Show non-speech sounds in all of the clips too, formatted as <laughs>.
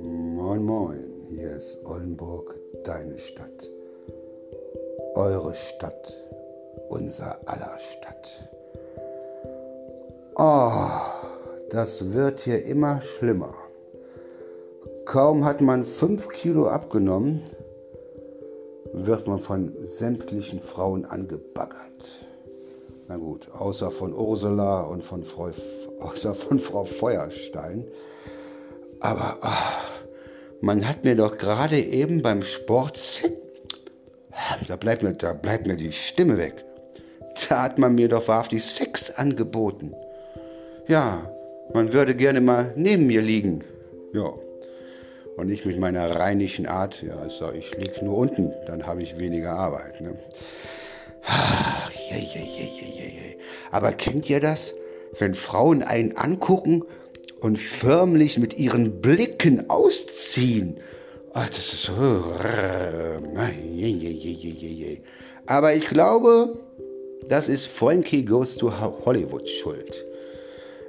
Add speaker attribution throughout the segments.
Speaker 1: Moin, moin, hier ist Oldenburg, deine Stadt. Eure Stadt, unser aller Stadt. Oh, das wird hier immer schlimmer. Kaum hat man fünf Kilo abgenommen, wird man von sämtlichen Frauen angebaggert. Na gut, außer von Ursula und von Frau, außer von Frau Feuerstein. Aber ach, man hat mir doch gerade eben beim Sport, da bleibt, mir, da bleibt mir die Stimme weg. Da hat man mir doch wahrhaftig Sex angeboten. Ja, man würde gerne mal neben mir liegen. Ja, und nicht mit meiner rheinischen Art, ja, so, ich liege nur unten, dann habe ich weniger Arbeit. Ne? Je, je, je, je, je. Aber kennt ihr das? Wenn Frauen einen angucken und förmlich mit ihren Blicken ausziehen. Ach, das ist so. Aber ich glaube, das ist Frankie Goes to Hollywood schuld.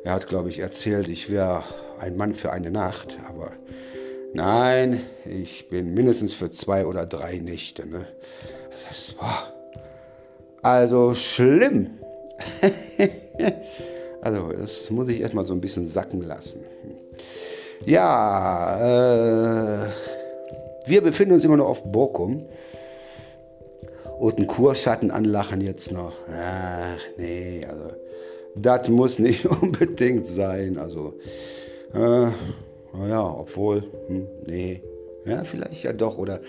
Speaker 1: Er hat, glaube ich, erzählt, ich wäre ein Mann für eine Nacht, aber Nein, ich bin mindestens für zwei oder drei Nächte. Ne? Ist, also schlimm. <laughs> also das muss ich erstmal so ein bisschen sacken lassen. Ja, äh, wir befinden uns immer noch auf Borkum. Und ein Kurschatten anlachen jetzt noch. Ach nee, also das muss nicht <laughs> unbedingt sein. Also äh, naja, obwohl, hm, nee, ja, vielleicht ja doch, oder,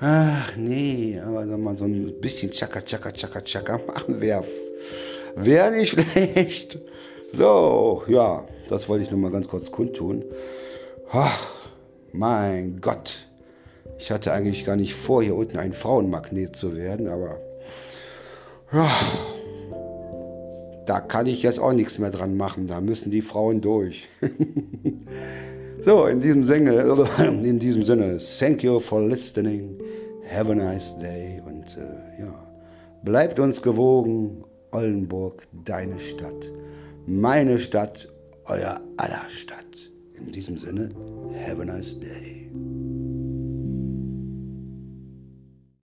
Speaker 1: ach nee, aber sag mal, so ein bisschen Chaka, Chaka, Chaka, Chaka <laughs> machen wäre wär nicht <laughs> schlecht. So, ja, das wollte ich nur mal ganz kurz kundtun. Ach, mein Gott, ich hatte eigentlich gar nicht vor, hier unten ein Frauenmagnet zu werden, aber ja, da kann ich jetzt auch nichts mehr dran machen. Da müssen die Frauen durch. <laughs> So, in diesem Sinne, in diesem Sinne, thank you for listening. Have a nice day und äh, ja, bleibt uns gewogen. Oldenburg, deine Stadt. Meine Stadt, euer aller Stadt. In diesem Sinne, have a nice day.